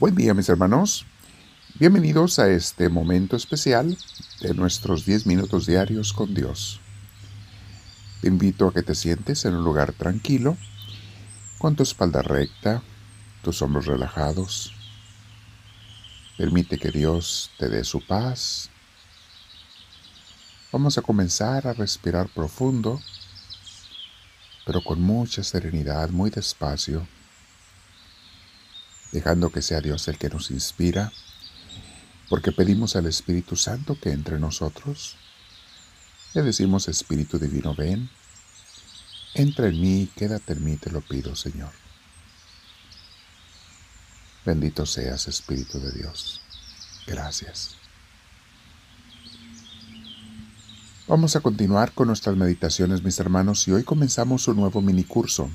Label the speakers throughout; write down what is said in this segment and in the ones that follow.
Speaker 1: Buen día mis hermanos. Bienvenidos a este momento especial de nuestros 10 minutos diarios con Dios. Te invito a que te sientes en un lugar tranquilo, con tu espalda recta, tus hombros relajados. Permite que Dios te dé su paz. Vamos a comenzar a respirar profundo, pero con mucha serenidad, muy despacio dejando que sea Dios el que nos inspira, porque pedimos al Espíritu Santo que entre nosotros. Le decimos, Espíritu Divino, ven, entra en mí, quédate en mí, te lo pido, Señor. Bendito seas, Espíritu de Dios. Gracias. Vamos a continuar con nuestras meditaciones, mis hermanos, y hoy comenzamos un nuevo mini curso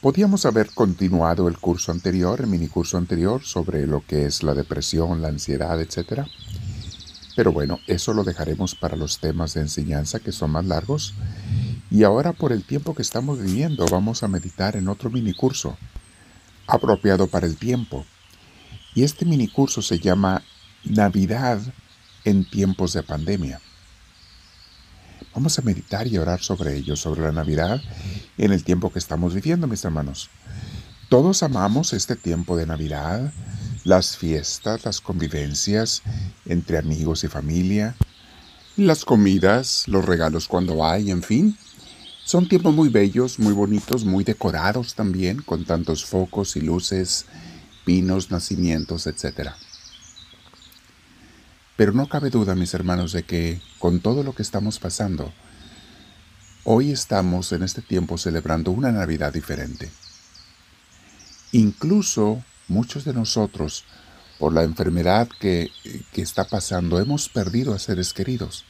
Speaker 1: Podíamos haber continuado el curso anterior, el minicurso anterior, sobre lo que es la depresión, la ansiedad, etc. Pero bueno, eso lo dejaremos para los temas de enseñanza que son más largos. Y ahora por el tiempo que estamos viviendo vamos a meditar en otro minicurso, apropiado para el tiempo. Y este minicurso se llama Navidad en tiempos de pandemia. Vamos a meditar y orar sobre ello, sobre la Navidad en el tiempo que estamos viviendo, mis hermanos. Todos amamos este tiempo de Navidad, las fiestas, las convivencias entre amigos y familia, las comidas, los regalos cuando hay, en fin. Son tiempos muy bellos, muy bonitos, muy decorados también, con tantos focos y luces, pinos, nacimientos, etcétera. Pero no cabe duda, mis hermanos, de que con todo lo que estamos pasando, hoy estamos en este tiempo celebrando una Navidad diferente. Incluso muchos de nosotros, por la enfermedad que, que está pasando, hemos perdido a seres queridos,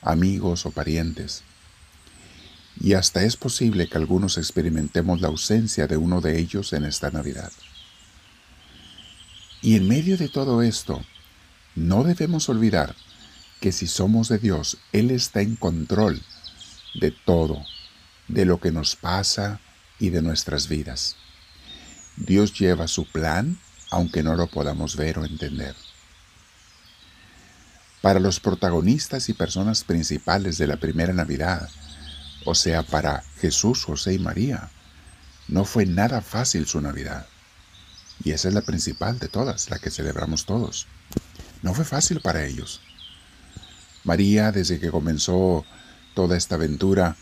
Speaker 1: amigos o parientes. Y hasta es posible que algunos experimentemos la ausencia de uno de ellos en esta Navidad. Y en medio de todo esto, no debemos olvidar que si somos de Dios, Él está en control de todo, de lo que nos pasa y de nuestras vidas. Dios lleva su plan aunque no lo podamos ver o entender. Para los protagonistas y personas principales de la primera Navidad, o sea, para Jesús, José y María, no fue nada fácil su Navidad. Y esa es la principal de todas, la que celebramos todos. No fue fácil para ellos. María, desde que comenzó toda esta aventura,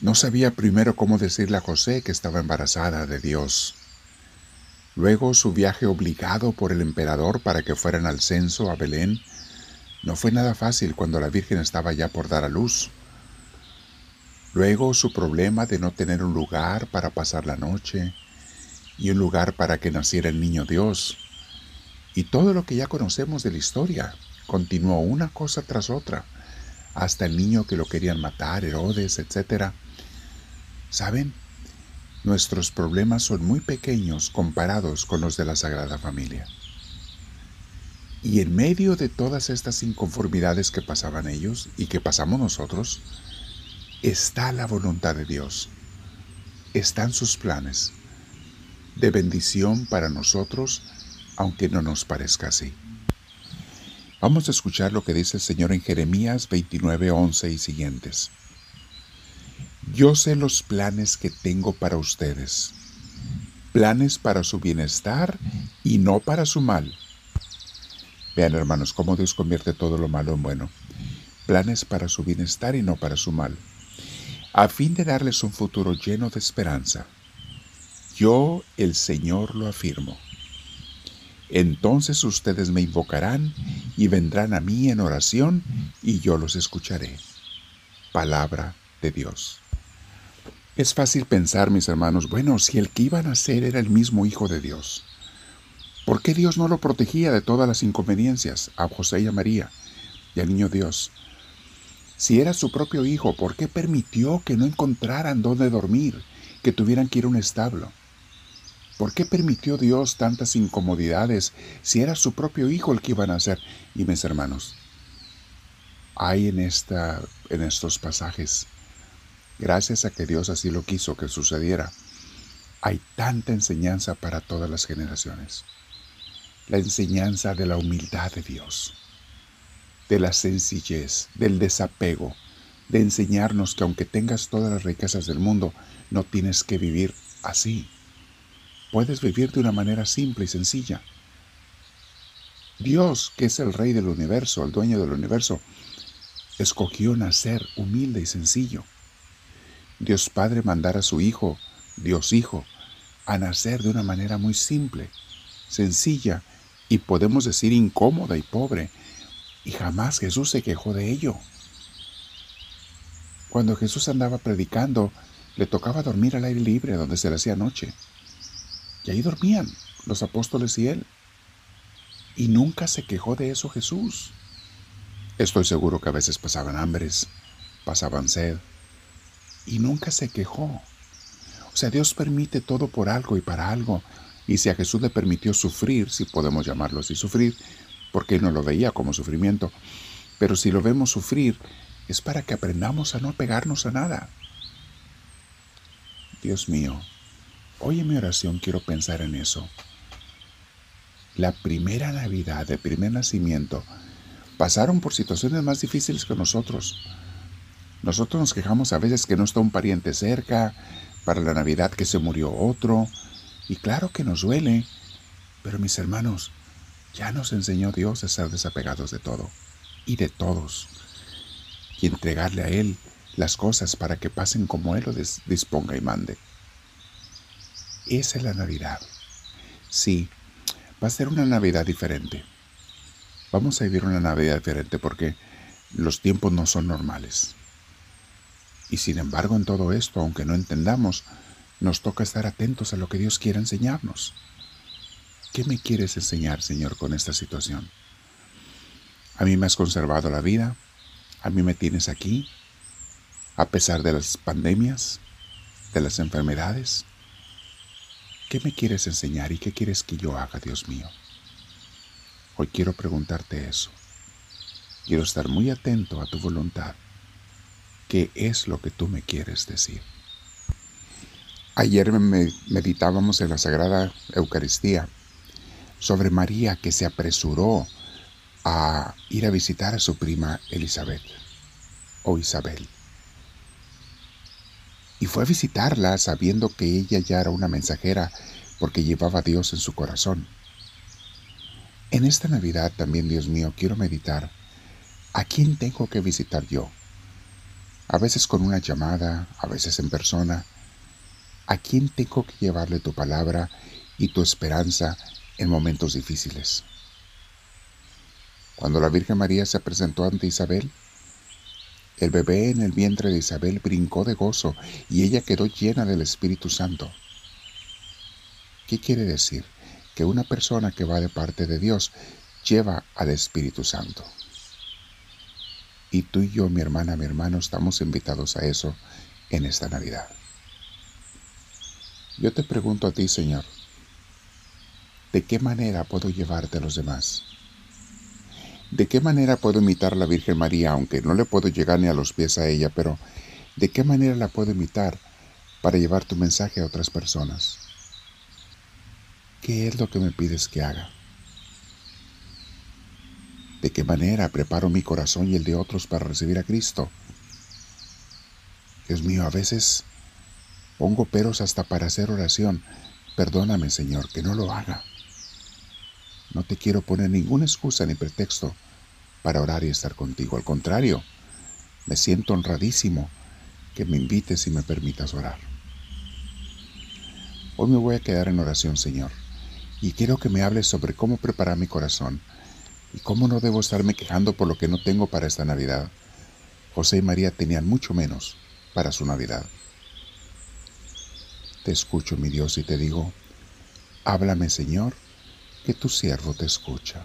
Speaker 1: no sabía primero cómo decirle a José que estaba embarazada de Dios. Luego su viaje obligado por el emperador para que fueran al censo a Belén no fue nada fácil cuando la Virgen estaba ya por dar a luz. Luego su problema de no tener un lugar para pasar la noche y un lugar para que naciera el niño Dios. Y todo lo que ya conocemos de la historia continuó una cosa tras otra, hasta el niño que lo querían matar, Herodes, etc. ¿Saben? Nuestros problemas son muy pequeños comparados con los de la Sagrada Familia. Y en medio de todas estas inconformidades que pasaban ellos y que pasamos nosotros, está la voluntad de Dios. Están sus planes de bendición para nosotros aunque no nos parezca así. Vamos a escuchar lo que dice el Señor en Jeremías 29, 11 y siguientes. Yo sé los planes que tengo para ustedes, planes para su bienestar y no para su mal. Vean hermanos, cómo Dios convierte todo lo malo en bueno. Planes para su bienestar y no para su mal, a fin de darles un futuro lleno de esperanza. Yo, el Señor, lo afirmo. Entonces ustedes me invocarán y vendrán a mí en oración y yo los escucharé. Palabra de Dios. Es fácil pensar, mis hermanos, bueno, si el que iba a nacer era el mismo Hijo de Dios, ¿por qué Dios no lo protegía de todas las inconveniencias a José y a María y al niño Dios? Si era su propio hijo, ¿por qué permitió que no encontraran dónde dormir, que tuvieran que ir a un establo? ¿Por qué permitió Dios tantas incomodidades si era su propio hijo el que iban a hacer? Y mis hermanos, hay en, esta, en estos pasajes, gracias a que Dios así lo quiso que sucediera, hay tanta enseñanza para todas las generaciones. la enseñanza de la humildad de Dios, de la sencillez, del desapego, de enseñarnos que aunque tengas todas las riquezas del mundo, no tienes que vivir así. Puedes vivir de una manera simple y sencilla. Dios, que es el Rey del universo, el dueño del universo, escogió nacer humilde y sencillo. Dios Padre mandara a su Hijo, Dios Hijo, a nacer de una manera muy simple, sencilla y podemos decir incómoda y pobre. Y jamás Jesús se quejó de ello. Cuando Jesús andaba predicando, le tocaba dormir al aire libre donde se le hacía noche. Y ahí dormían los apóstoles y él. Y nunca se quejó de eso Jesús. Estoy seguro que a veces pasaban hambres, pasaban sed, y nunca se quejó. O sea, Dios permite todo por algo y para algo. Y si a Jesús le permitió sufrir, si podemos llamarlo así sufrir, porque no lo veía como sufrimiento, pero si lo vemos sufrir, es para que aprendamos a no apegarnos a nada. Dios mío, hoy en mi oración quiero pensar en eso. La primera Navidad, el primer nacimiento, pasaron por situaciones más difíciles que nosotros. Nosotros nos quejamos a veces que no está un pariente cerca, para la Navidad que se murió otro, y claro que nos duele, pero mis hermanos, ya nos enseñó Dios a ser desapegados de todo y de todos, y entregarle a Él las cosas para que pasen como Él lo disponga y mande. Esa es la Navidad. Sí, va a ser una Navidad diferente. Vamos a vivir una Navidad diferente porque los tiempos no son normales. Y sin embargo en todo esto, aunque no entendamos, nos toca estar atentos a lo que Dios quiere enseñarnos. ¿Qué me quieres enseñar, Señor, con esta situación? A mí me has conservado la vida, a mí me tienes aquí, a pesar de las pandemias, de las enfermedades. ¿Qué me quieres enseñar y qué quieres que yo haga, Dios mío? Hoy quiero preguntarte eso. Quiero estar muy atento a tu voluntad qué es lo que tú me quieres decir. Ayer meditábamos en la Sagrada Eucaristía sobre María que se apresuró a ir a visitar a su prima Elizabeth o Isabel. Y fue a visitarla sabiendo que ella ya era una mensajera porque llevaba a Dios en su corazón. En esta Navidad también, Dios mío, quiero meditar a quién tengo que visitar yo a veces con una llamada, a veces en persona. ¿A quién tengo que llevarle tu palabra y tu esperanza en momentos difíciles? Cuando la Virgen María se presentó ante Isabel, el bebé en el vientre de Isabel brincó de gozo y ella quedó llena del Espíritu Santo. ¿Qué quiere decir? Que una persona que va de parte de Dios lleva al Espíritu Santo. Y tú y yo, mi hermana, mi hermano, estamos invitados a eso en esta Navidad. Yo te pregunto a ti, Señor, ¿de qué manera puedo llevarte a los demás? ¿De qué manera puedo imitar a la Virgen María, aunque no le puedo llegar ni a los pies a ella, pero ¿de qué manera la puedo imitar para llevar tu mensaje a otras personas? ¿Qué es lo que me pides que haga? ¿De qué manera preparo mi corazón y el de otros para recibir a Cristo? Dios mío, a veces pongo peros hasta para hacer oración. Perdóname, Señor, que no lo haga. No te quiero poner ninguna excusa ni pretexto para orar y estar contigo. Al contrario, me siento honradísimo que me invites y me permitas orar. Hoy me voy a quedar en oración, Señor, y quiero que me hables sobre cómo preparar mi corazón ¿Y cómo no debo estarme quejando por lo que no tengo para esta Navidad? José y María tenían mucho menos para su Navidad. Te escucho, mi Dios, y te digo, háblame, Señor, que tu siervo te escucha.